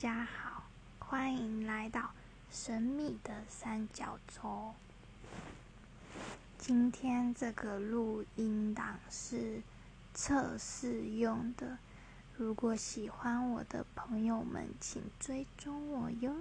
大家好欢迎来到神秘的三角洲。今天这个录音档是测试用的如果喜欢我的朋友们请追踪我哟。